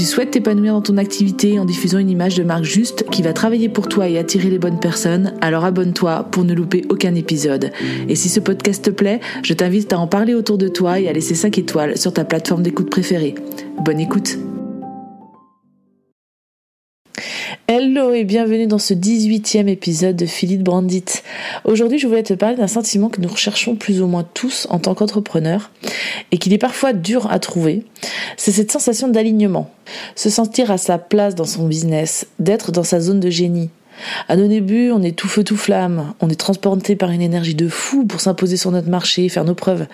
tu souhaites t'épanouir dans ton activité en diffusant une image de marque juste qui va travailler pour toi et attirer les bonnes personnes, alors abonne-toi pour ne louper aucun épisode. Et si ce podcast te plaît, je t'invite à en parler autour de toi et à laisser 5 étoiles sur ta plateforme d'écoute préférée. Bonne écoute Hello et bienvenue dans ce 18e épisode de Philippe Brandit. Aujourd'hui, je voulais te parler d'un sentiment que nous recherchons plus ou moins tous en tant qu'entrepreneurs et qu'il est parfois dur à trouver. C'est cette sensation d'alignement, se sentir à sa place dans son business, d'être dans sa zone de génie. À nos débuts, on est tout feu tout flamme, on est transporté par une énergie de fou pour s'imposer sur notre marché, faire nos preuves.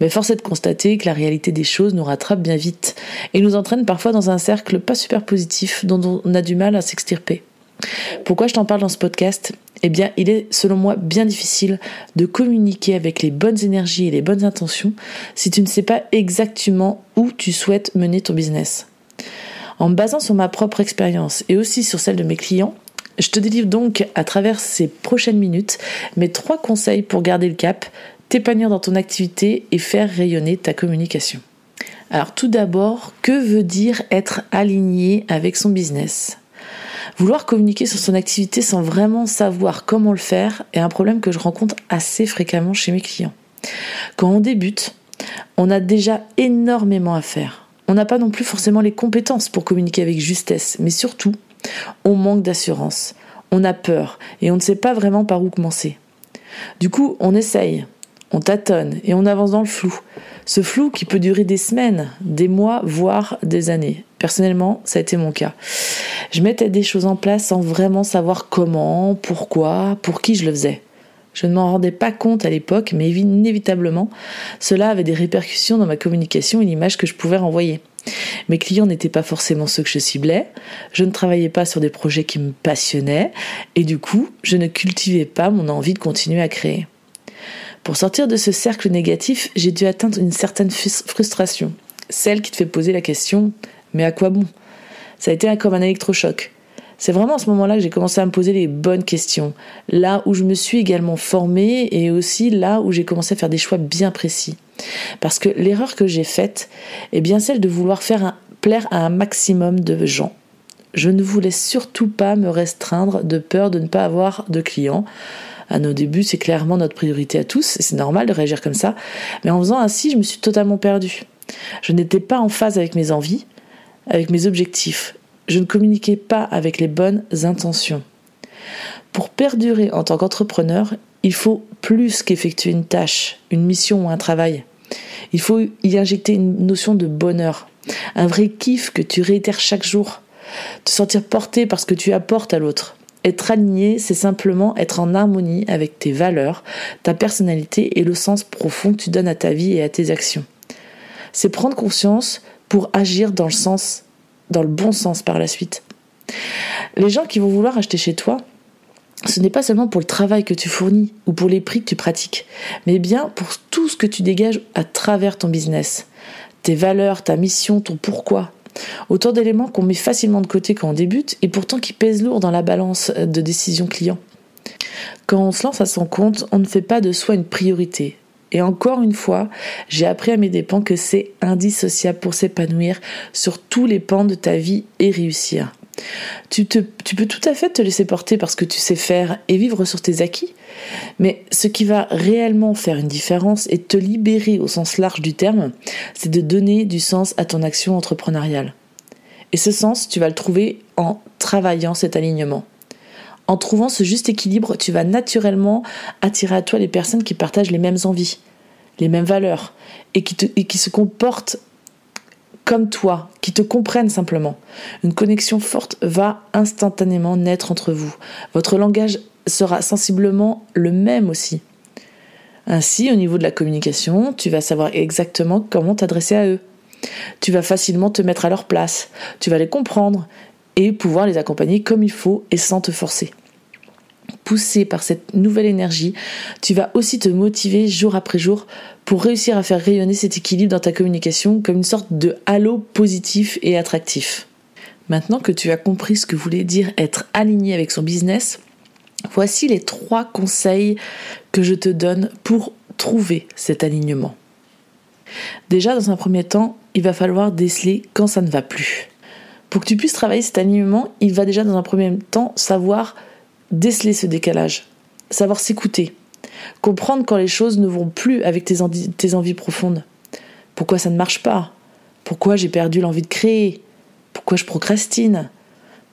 Mais force est de constater que la réalité des choses nous rattrape bien vite et nous entraîne parfois dans un cercle pas super positif dont on a du mal à s'extirper. Pourquoi je t'en parle dans ce podcast? Eh bien, il est selon moi bien difficile de communiquer avec les bonnes énergies et les bonnes intentions si tu ne sais pas exactement où tu souhaites mener ton business. En me basant sur ma propre expérience et aussi sur celle de mes clients, je te délivre donc à travers ces prochaines minutes mes trois conseils pour garder le cap, t'épanouir dans ton activité et faire rayonner ta communication. Alors tout d'abord, que veut dire être aligné avec son business? Vouloir communiquer sur son activité sans vraiment savoir comment le faire est un problème que je rencontre assez fréquemment chez mes clients. Quand on débute, on a déjà énormément à faire. On n'a pas non plus forcément les compétences pour communiquer avec justesse, mais surtout, on manque d'assurance. On a peur et on ne sait pas vraiment par où commencer. Du coup, on essaye, on tâtonne et on avance dans le flou. Ce flou qui peut durer des semaines, des mois, voire des années. Personnellement, ça a été mon cas. Je mettais des choses en place sans vraiment savoir comment, pourquoi, pour qui je le faisais. Je ne m'en rendais pas compte à l'époque, mais inévitablement, cela avait des répercussions dans ma communication et l'image que je pouvais renvoyer. Mes clients n'étaient pas forcément ceux que je ciblais, je ne travaillais pas sur des projets qui me passionnaient, et du coup, je ne cultivais pas mon envie de continuer à créer. Pour sortir de ce cercle négatif, j'ai dû atteindre une certaine frustration, celle qui te fait poser la question mais à quoi bon? Ça a été comme un électrochoc. C'est vraiment à ce moment-là que j'ai commencé à me poser les bonnes questions, là où je me suis également formée et aussi là où j'ai commencé à faire des choix bien précis. Parce que l'erreur que j'ai faite est bien celle de vouloir faire plaire à un maximum de gens. Je ne voulais surtout pas me restreindre de peur de ne pas avoir de clients, à nos débuts, c'est clairement notre priorité à tous, et c'est normal de réagir comme ça. Mais en faisant ainsi, je me suis totalement perdue. Je n'étais pas en phase avec mes envies, avec mes objectifs. Je ne communiquais pas avec les bonnes intentions. Pour perdurer en tant qu'entrepreneur, il faut plus qu'effectuer une tâche, une mission ou un travail. Il faut y injecter une notion de bonheur, un vrai kiff que tu réitères chaque jour, te sentir porté parce que tu apportes à l'autre. Être aligné, c'est simplement être en harmonie avec tes valeurs, ta personnalité et le sens profond que tu donnes à ta vie et à tes actions. C'est prendre conscience pour agir dans le sens, dans le bon sens par la suite. Les gens qui vont vouloir acheter chez toi, ce n'est pas seulement pour le travail que tu fournis ou pour les prix que tu pratiques, mais bien pour tout ce que tu dégages à travers ton business. Tes valeurs, ta mission, ton pourquoi, Autant d'éléments qu'on met facilement de côté quand on débute et pourtant qui pèsent lourd dans la balance de décision client. Quand on se lance à son compte, on ne fait pas de soi une priorité. Et encore une fois, j'ai appris à mes dépens que c'est indissociable pour s'épanouir sur tous les pans de ta vie et réussir. Tu, peux tout à fait te laisser porter parce que tu sais faire et vivre sur tes acquis, mais ce qui va réellement faire une différence et te libérer au sens large du terme, c'est de donner du sens à ton action entrepreneuriale. Et ce sens, tu vas le trouver en travaillant cet alignement. En trouvant ce juste équilibre, tu vas naturellement attirer à toi les personnes qui partagent les mêmes envies, les mêmes valeurs, et qui se comportent comme toi, qui te comprennent simplement. Une connexion forte va instantanément naître entre vous. Votre langage sera sensiblement le même aussi. Ainsi, au niveau de la communication, tu vas savoir exactement comment t'adresser à eux. Tu vas facilement te mettre à leur place, tu vas les comprendre et pouvoir les accompagner comme il faut et sans te forcer. Poussé par cette nouvelle énergie, tu vas aussi te motiver jour après jour pour réussir à faire rayonner cet équilibre dans ta communication comme une sorte de halo positif et attractif. Maintenant que tu as compris ce que voulait dire être aligné avec son business, voici les trois conseils que je te donne pour trouver cet alignement. Déjà, dans un premier temps, il va falloir déceler quand ça ne va plus. Pour que tu puisses travailler cet alignement, il va déjà dans un premier temps savoir déceler ce décalage, savoir s'écouter, comprendre quand les choses ne vont plus avec tes, envies profondes. Pourquoi ça ne marche pas? Pourquoi j'ai perdu l'envie de créer? Pourquoi je procrastine?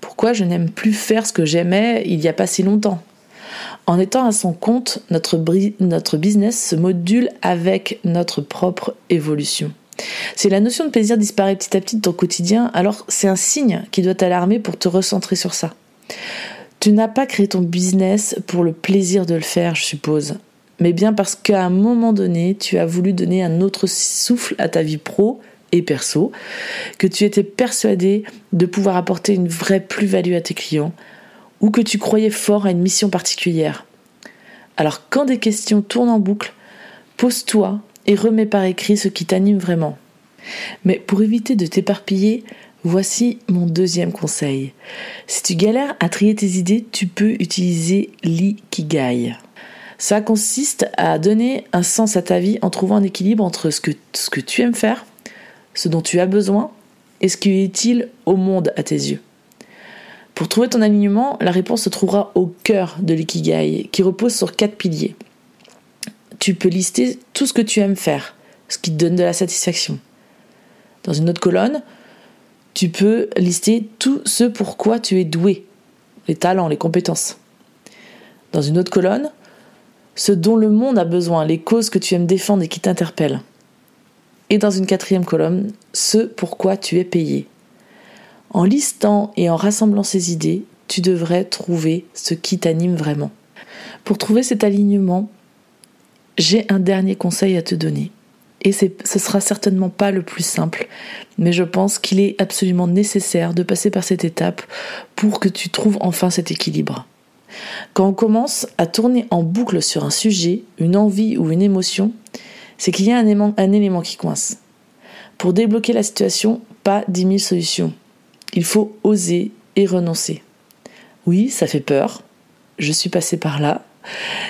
Pourquoi je n'aime plus faire ce que j'aimais il n'y a pas si longtemps? En étant à son compte, notre, notre business se module avec notre propre évolution. Si la notion de plaisir disparaît petit à petit de ton quotidien, alors c'est un signe qui doit t'alarmer pour te recentrer sur ça. Tu n'as pas créé ton business pour le plaisir de le faire, je suppose, mais bien parce qu'à un moment donné, tu as voulu donner un autre souffle à ta vie pro et perso, que tu étais persuadé de pouvoir apporter une vraie plus-value à tes clients, ou que tu croyais fort à une mission particulière. Alors quand des questions tournent en boucle, pose-toi et remets par écrit ce qui t'anime vraiment. Mais pour éviter de t'éparpiller, voici mon deuxième conseil. Si tu galères à trier tes idées, tu peux utiliser l'ikigai. Ça consiste à donner un sens à ta vie en trouvant un équilibre entre ce que, ce que tu aimes faire, ce dont tu as besoin et ce qui est utile au monde à tes yeux. Pour trouver ton alignement, la réponse se trouvera au cœur de l'ikigai, qui repose sur quatre piliers. Tu peux lister tout ce que tu aimes faire, ce qui te donne de la satisfaction. Dans une autre colonne, tu peux lister tout ce pour quoi tu es doué, les talents, les compétences. Dans une autre colonne, ce dont le monde a besoin, les causes que tu aimes défendre et qui t'interpellent. Et dans une quatrième colonne, ce pour quoi tu es payé, en listant et en rassemblant ces idées, tu devrais trouver ce qui t'anime vraiment. Pour trouver cet alignement, j'ai un dernier conseil à te donner. Et ce sera certainement pas le plus simple, mais je pense qu'il est absolument nécessaire de passer par cette étape pour que tu trouves enfin cet équilibre. Quand on commence à tourner en boucle sur un sujet, une envie ou une émotion, c'est qu'il y a un élément, qui coince. Pour débloquer la situation, pas dix mille solutions. Il faut oser et renoncer. Oui, ça fait peur. Je suis passée par là.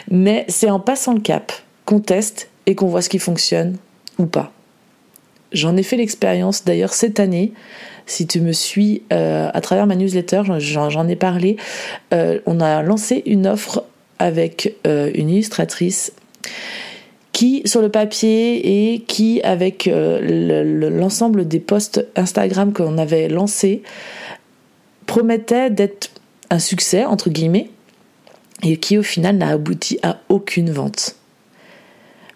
Mais c'est en passant le cap qu'on teste et qu'on voit ce qui fonctionne ou pas. J'en ai fait l'expérience d'ailleurs cette année. Si tu me suis euh, à travers ma newsletter, j'en ai parlé. Euh, on a lancé une offre avec euh, une illustratrice qui sur le papier et qui avec l'ensemble des posts Instagram qu'on avait lancés promettait d'être un succès entre guillemets et qui au final n'a abouti à aucune vente.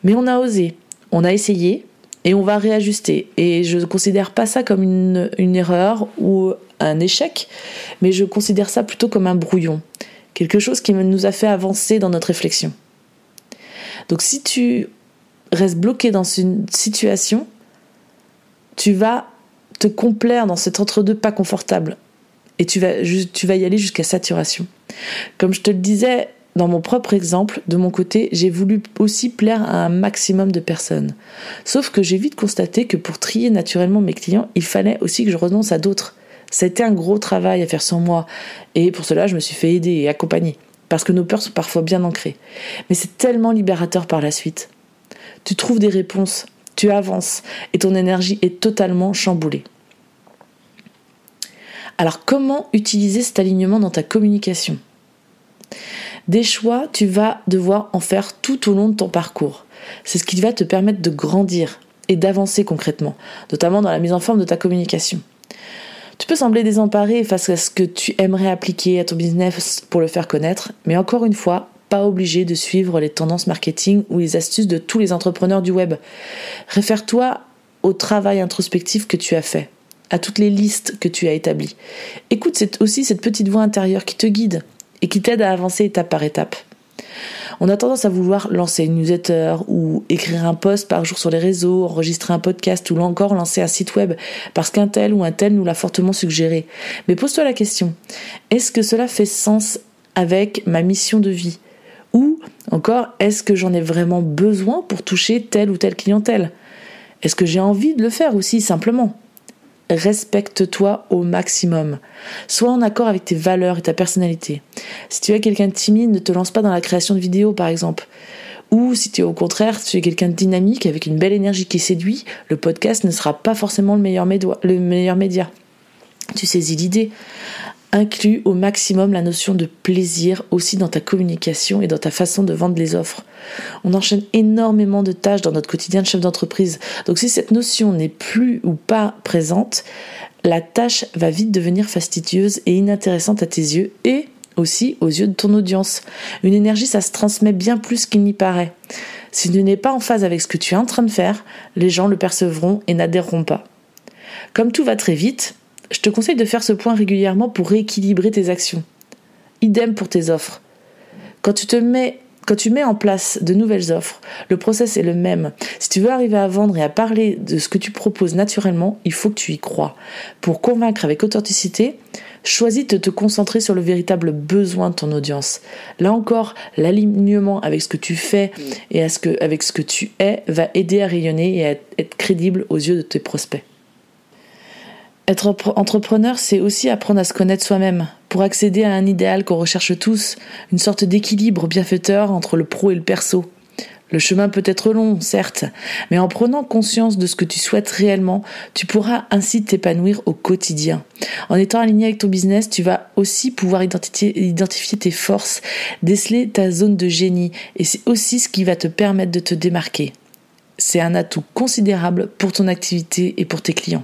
Mais on a osé, on a essayé et on va réajuster. Et je ne considère pas ça comme une, erreur ou un échec, mais je considère ça plutôt comme un brouillon, quelque chose qui nous a fait avancer dans notre réflexion. Donc si tu restes bloqué dans une situation, tu vas te complaire dans cet entre-deux pas confortable. Et tu vas, tu vas y aller jusqu'à saturation. Comme je te le disais, dans mon propre exemple, de mon côté, j'ai voulu aussi plaire à un maximum de personnes. Sauf que j'ai vite constaté que pour trier naturellement mes clients, il fallait aussi que je renonce à d'autres. Été un gros travail à faire sans moi. Et pour cela, je me suis fait aider et accompagner parce que nos peurs sont parfois bien ancrées. Mais c'est tellement libérateur par la suite. Tu trouves des réponses, tu avances et ton énergie est totalement chamboulée. Alors comment utiliser cet alignement dans ta communication? Des choix, tu vas devoir en faire tout au long de ton parcours. C'est ce qui va te permettre de grandir et d'avancer concrètement, notamment dans la mise en forme de ta communication. Tu peux sembler désemparé face à ce que tu aimerais appliquer à ton business pour le faire connaître, mais encore une fois, pas obligé de suivre les tendances marketing ou les astuces de tous les entrepreneurs du web. Réfère-toi au travail introspectif que tu as fait, à toutes les listes que tu as établies. Écoute aussi cette petite voix intérieure qui te guide et qui t'aide à avancer étape par étape. On a tendance à vouloir lancer une newsletter ou écrire un post par jour sur les réseaux, enregistrer un podcast ou encore lancer un site web parce qu'un tel ou un tel nous l'a fortement suggéré. Mais pose-toi la question, est-ce que cela fait sens avec ma mission de vie? Ou encore, est-ce que j'en ai vraiment besoin pour toucher telle ou telle clientèle? Est-ce que j'ai envie de le faire aussi simplement? Respecte-toi au maximum. Sois en accord avec tes valeurs et ta personnalité. Si tu es quelqu'un de timide, ne te lance pas dans la création de vidéos, par exemple. Ou si tu es au contraire, tu es quelqu'un de dynamique avec une belle énergie qui séduit, le podcast ne sera pas forcément le meilleur, le meilleur média. Tu saisis l'idée. Inclus au maximum la notion de plaisir aussi dans ta communication et dans ta façon de vendre les offres. On enchaîne énormément de tâches dans notre quotidien de chef d'entreprise. Donc si cette notion n'est plus ou pas présente, la tâche va vite devenir fastidieuse et inintéressante à tes yeux et aussi aux yeux de ton audience. Une énergie, ça se transmet bien plus qu'il n'y paraît. Si tu n'es pas en phase avec ce que tu es en train de faire, les gens le percevront et n'adhéreront pas. Comme tout va très vite, je te conseille de faire ce point régulièrement pour rééquilibrer tes actions. Idem pour tes offres. Quand tu te mets en place de nouvelles offres, le process est le même. Si tu veux arriver à vendre et à parler de ce que tu proposes naturellement, il faut que tu y crois. Pour convaincre avec authenticité, choisis de te concentrer sur le véritable besoin de ton audience. Là encore, l'alignement avec ce que tu fais et avec ce que tu es va aider à rayonner et à être crédible aux yeux de tes prospects. Être entrepreneur, c'est aussi apprendre à se connaître soi-même pour accéder à un idéal qu'on recherche tous, une sorte d'équilibre bienfaiteur entre le pro et le perso. Le chemin peut être long, certes, mais en prenant conscience de ce que tu souhaites réellement, tu pourras ainsi t'épanouir au quotidien. En étant aligné avec ton business, tu vas aussi pouvoir identifier, tes forces, déceler ta zone de génie, et c'est aussi ce qui va te permettre de te démarquer. C'est un atout considérable pour ton activité et pour tes clients.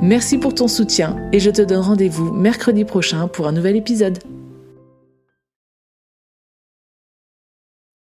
Merci pour ton soutien et je te donne rendez-vous mercredi prochain pour un nouvel épisode.